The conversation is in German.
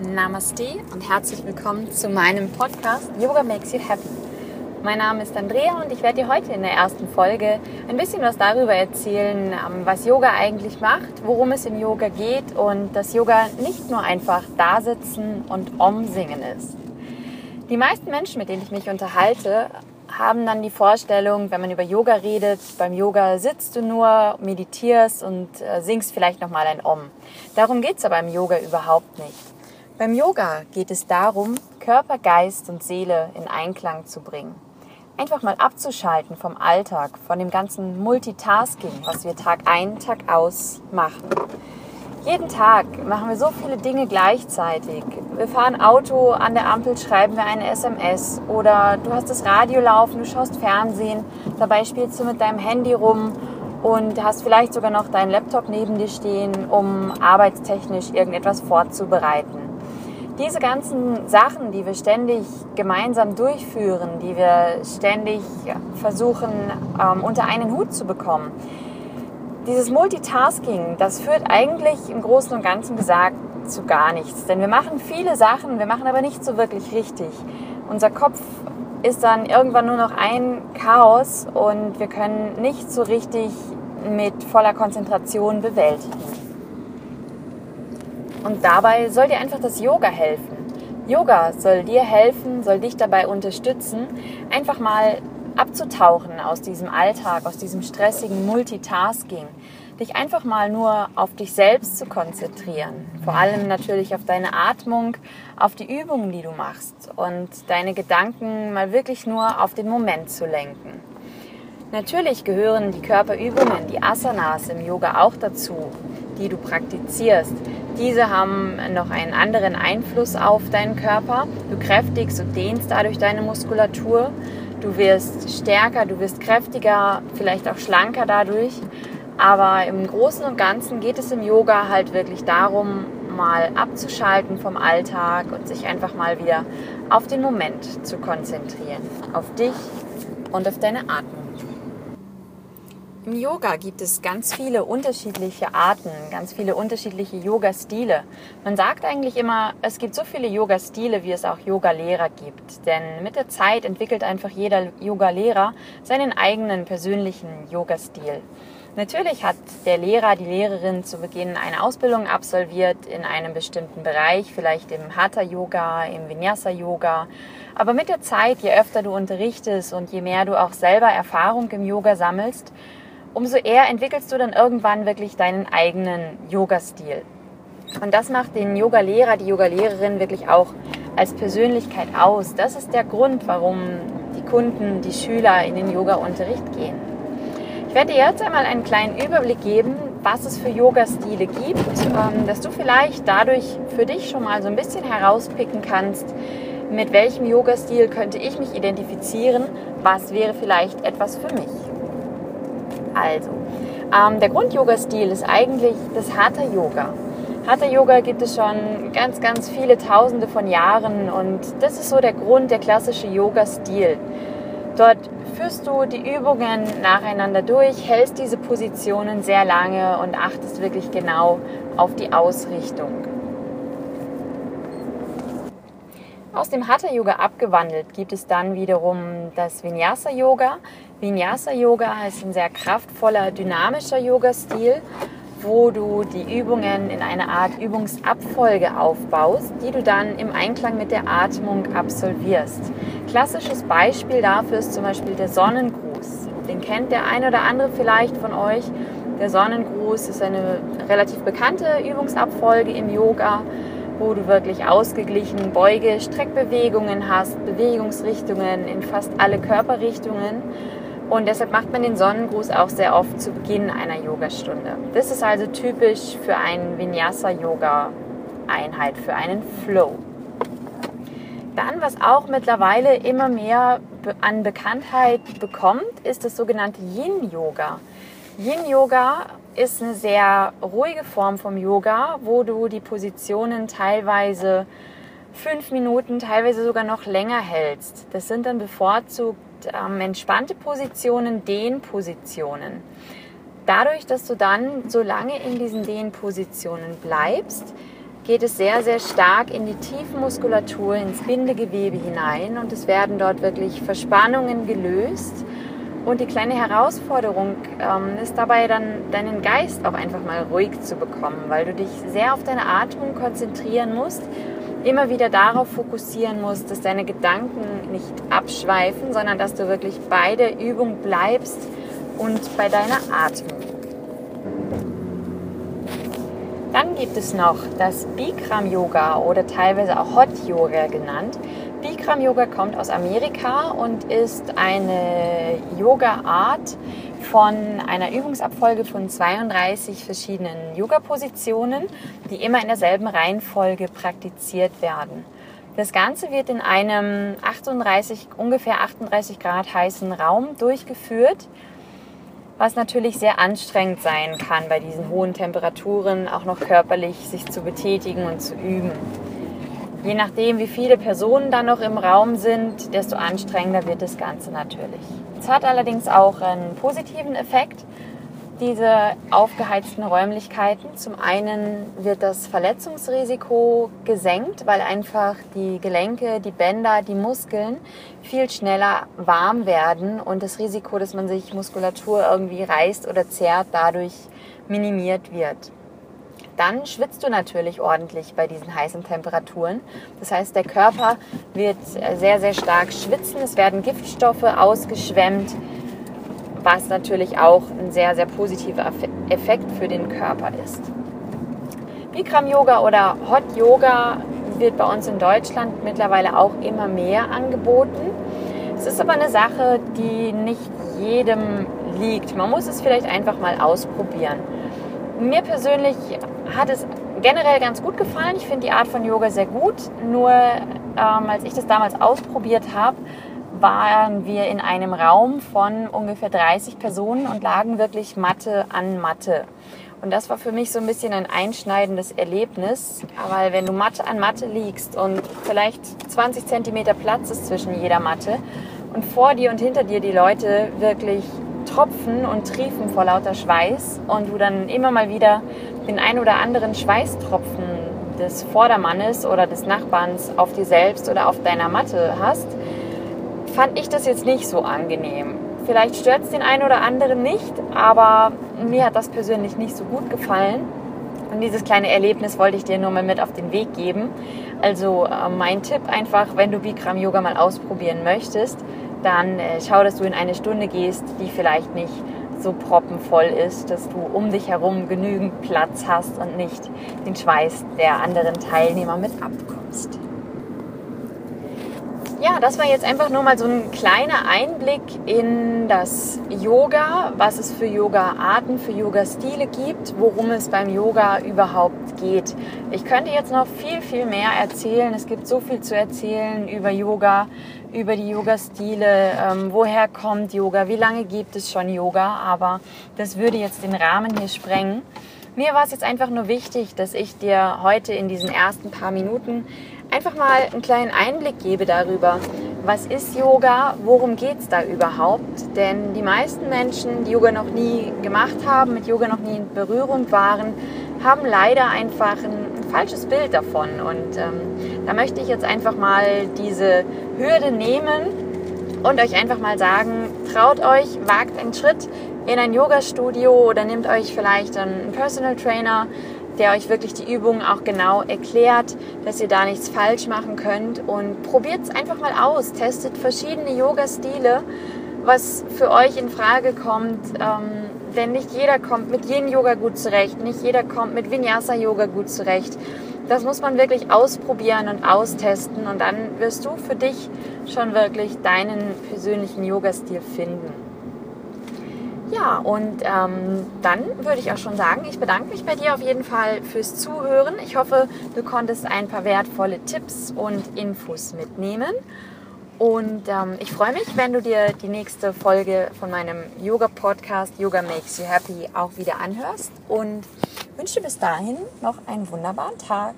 Namaste und herzlich willkommen zu meinem Podcast Yoga Makes You Happy. Mein Name ist Andrea und ich werde dir heute in der ersten Folge ein bisschen was darüber erzählen, ähm, was Yoga eigentlich macht, worum es im Yoga geht und dass Yoga nicht nur einfach dasitzen und umsingen ist. Die meisten Menschen, mit denen ich mich unterhalte, haben dann die Vorstellung, wenn man über Yoga redet, beim Yoga sitzt du nur, meditierst und äh, singst vielleicht nochmal ein Om. Darum geht es aber im Yoga überhaupt nicht. Beim Yoga geht es darum, Körper, Geist und Seele in Einklang zu bringen. Einfach mal abzuschalten vom Alltag, von dem ganzen Multitasking, was wir Tag ein, Tag aus machen. Jeden Tag machen wir so viele Dinge gleichzeitig. Wir fahren Auto, an der Ampel schreiben wir eine SMS oder du hast das Radio laufen, du schaust Fernsehen, dabei spielst du mit deinem Handy rum und hast vielleicht sogar noch deinen Laptop neben dir stehen, um arbeitstechnisch irgendetwas vorzubereiten diese ganzen Sachen, die wir ständig gemeinsam durchführen, die wir ständig versuchen ähm, unter einen Hut zu bekommen, dieses Multitasking, das führt eigentlich im Großen und Ganzen gesagt zu gar nichts. Denn wir machen viele Sachen, wir machen aber nicht so wirklich richtig. Unser Kopf ist dann irgendwann nur noch ein Chaos und wir können nicht so richtig mit voller Konzentration bewältigen. Und dabei soll dir einfach das Yoga helfen. Yoga soll dir helfen, soll dich dabei unterstützen, einfach mal abzutauchen aus diesem Alltag, aus diesem stressigen Multitasking. Dich einfach mal nur auf dich selbst zu konzentrieren. Vor allem natürlich auf deine Atmung, auf die Übungen, die du machst und deine Gedanken mal wirklich nur auf den Moment zu lenken. Natürlich gehören die Körperübungen, die Asanas im Yoga auch dazu, die du praktizierst. Diese haben noch einen anderen Einfluss auf deinen Körper. Du kräftigst und dehnst dadurch deine Muskulatur. Du wirst stärker, du wirst kräftiger, vielleicht auch schlanker dadurch. Aber im Großen und Ganzen geht es im Yoga halt wirklich darum, mal abzuschalten vom Alltag und sich einfach mal wieder auf den Moment zu konzentrieren. Auf dich und auf deine Atmung. Im Yoga gibt es ganz viele unterschiedliche Arten, ganz viele unterschiedliche Yoga-Stile. Man sagt eigentlich immer, es gibt so viele Yoga-Stile, wie es auch Yoga-Lehrer gibt. Denn mit der Zeit entwickelt einfach jeder Yoga-Lehrer seinen eigenen persönlichen Yoga-Stil. Natürlich hat der Lehrer, die Lehrerin zu Beginn eine Ausbildung absolviert in einem bestimmten Bereich, vielleicht im Hatha-Yoga, im Vinyasa-Yoga. Aber mit der Zeit, je öfter du unterrichtest und je mehr du auch selber Erfahrung im Yoga sammelst, umso eher entwickelst du dann irgendwann wirklich deinen eigenen Yoga-Stil. Und das macht den Yoga-Lehrer, die Yoga-Lehrerin wirklich auch als Persönlichkeit aus. Das ist der Grund, warum die Kunden, die Schüler in den Yoga-Unterricht gehen. Ich werde dir jetzt einmal einen kleinen Überblick geben, was es für Yoga-Stile gibt, ähm, dass du vielleicht dadurch für dich schon mal so ein bisschen herauspicken kannst, mit welchem Yoga-Stil könnte ich mich identifizieren, was wäre vielleicht etwas für mich. Also, ähm, der Grund-Yoga-Stil ist eigentlich das Hatha-Yoga. Hatha-Yoga gibt es schon ganz, ganz viele Tausende von Jahren und das ist so der Grund, der klassische Yoga-Stil. Dort führst du die Übungen nacheinander durch, hältst diese Positionen sehr lange und achtest wirklich genau auf die Ausrichtung. Aus dem Hatha Yoga abgewandelt gibt es dann wiederum das Vinyasa Yoga. Vinyasa Yoga ist ein sehr kraftvoller, dynamischer Yoga-Stil, wo du die Übungen in einer Art Übungsabfolge aufbaust, die du dann im Einklang mit der Atmung absolvierst. Klassisches Beispiel dafür ist zum Beispiel der Sonnengruß. Den kennt der eine oder andere vielleicht von euch. Der Sonnengruß ist eine relativ bekannte Übungsabfolge im Yoga wo du wirklich ausgeglichen Beuge, Streckbewegungen hast, Bewegungsrichtungen in fast alle Körperrichtungen. Und deshalb macht man den Sonnengruß auch sehr oft zu Beginn einer Yogastunde. Das ist also typisch für einen Vinyasa-Yoga-Einheit, für einen Flow. Dann, was auch mittlerweile immer mehr an Bekanntheit bekommt, ist das sogenannte Yin-Yoga. Yin-Yoga ist eine sehr ruhige Form vom Yoga, wo du die Positionen teilweise fünf Minuten, teilweise sogar noch länger hältst. Das sind dann bevorzugt ähm, entspannte Positionen, Dehnpositionen. Dadurch, dass du dann so lange in diesen Dehnpositionen bleibst, geht es sehr, sehr stark in die Tiefenmuskulatur, ins Bindegewebe hinein und es werden dort wirklich Verspannungen gelöst. Und die kleine Herausforderung ähm, ist dabei dann, deinen Geist auch einfach mal ruhig zu bekommen, weil du dich sehr auf deine Atmung konzentrieren musst, immer wieder darauf fokussieren musst, dass deine Gedanken nicht abschweifen, sondern dass du wirklich bei der Übung bleibst und bei deiner Atmung. Dann gibt es noch das Bikram Yoga oder teilweise auch Hot Yoga genannt. Bikram Yoga kommt aus Amerika und ist eine Yoga-Art von einer Übungsabfolge von 32 verschiedenen Yoga-Positionen, die immer in derselben Reihenfolge praktiziert werden. Das Ganze wird in einem 38, ungefähr 38 Grad heißen Raum durchgeführt, was natürlich sehr anstrengend sein kann bei diesen hohen Temperaturen, auch noch körperlich sich zu betätigen und zu üben. Je nachdem, wie viele Personen dann noch im Raum sind, desto anstrengender wird das Ganze natürlich. Es hat allerdings auch einen positiven Effekt, diese aufgeheizten Räumlichkeiten. Zum einen wird das Verletzungsrisiko gesenkt, weil einfach die Gelenke, die Bänder, die Muskeln viel schneller warm werden und das Risiko, dass man sich Muskulatur irgendwie reißt oder zerrt, dadurch minimiert wird dann schwitzt du natürlich ordentlich bei diesen heißen Temperaturen. Das heißt, der Körper wird sehr, sehr stark schwitzen. Es werden Giftstoffe ausgeschwemmt, was natürlich auch ein sehr, sehr positiver Effekt für den Körper ist. Bikram Yoga oder Hot Yoga wird bei uns in Deutschland mittlerweile auch immer mehr angeboten. Es ist aber eine Sache, die nicht jedem liegt. Man muss es vielleicht einfach mal ausprobieren. Mir persönlich hat es generell ganz gut gefallen. Ich finde die Art von Yoga sehr gut. Nur ähm, als ich das damals ausprobiert habe, waren wir in einem Raum von ungefähr 30 Personen und lagen wirklich Matte an Matte. Und das war für mich so ein bisschen ein einschneidendes Erlebnis, weil wenn du Matte an Matte liegst und vielleicht 20 Zentimeter Platz ist zwischen jeder Matte und vor dir und hinter dir die Leute wirklich tropfen und triefen vor lauter Schweiß und du dann immer mal wieder den ein oder anderen Schweißtropfen des Vordermannes oder des Nachbarns auf dir selbst oder auf deiner Matte hast, fand ich das jetzt nicht so angenehm. Vielleicht stört es den einen oder anderen nicht, aber mir hat das persönlich nicht so gut gefallen. Und dieses kleine Erlebnis wollte ich dir nur mal mit auf den Weg geben. Also äh, mein Tipp einfach, wenn du Bikram Yoga mal ausprobieren möchtest, dann äh, schau, dass du in eine Stunde gehst, die vielleicht nicht so proppenvoll ist, dass du um dich herum genügend Platz hast und nicht den Schweiß der anderen Teilnehmer mit abkommst. Ja, das war jetzt einfach nur mal so ein kleiner Einblick in das Yoga, was es für Yoga-Arten, für Yoga-Stile gibt, worum es beim Yoga überhaupt geht. Ich könnte jetzt noch viel, viel mehr erzählen. Es gibt so viel zu erzählen über Yoga, über die Yoga-Stile, ähm, woher kommt Yoga, wie lange gibt es schon Yoga, aber das würde jetzt den Rahmen hier sprengen. Mir war es jetzt einfach nur wichtig, dass ich dir heute in diesen ersten paar Minuten einfach mal einen kleinen Einblick gebe darüber, was ist Yoga, worum geht es da überhaupt. Denn die meisten Menschen, die Yoga noch nie gemacht haben, mit Yoga noch nie in Berührung waren, haben leider einfach ein falsches Bild davon. Und ähm, da möchte ich jetzt einfach mal diese Hürde nehmen und euch einfach mal sagen, traut euch, wagt einen Schritt in ein Yoga-Studio oder nehmt euch vielleicht einen Personal Trainer, der euch wirklich die Übungen auch genau erklärt, dass ihr da nichts falsch machen könnt und probiert es einfach mal aus. Testet verschiedene Yoga-Stile, was für euch in Frage kommt. Ähm, denn nicht jeder kommt mit Yin-Yoga gut zurecht, nicht jeder kommt mit Vinyasa-Yoga gut zurecht. Das muss man wirklich ausprobieren und austesten und dann wirst du für dich schon wirklich deinen persönlichen Yoga-Stil finden. Ja, und ähm, dann würde ich auch schon sagen, ich bedanke mich bei dir auf jeden Fall fürs Zuhören. Ich hoffe, du konntest ein paar wertvolle Tipps und Infos mitnehmen. Und ähm, ich freue mich, wenn du dir die nächste Folge von meinem Yoga-Podcast Yoga Makes You Happy auch wieder anhörst und wünsche bis dahin noch einen wunderbaren Tag.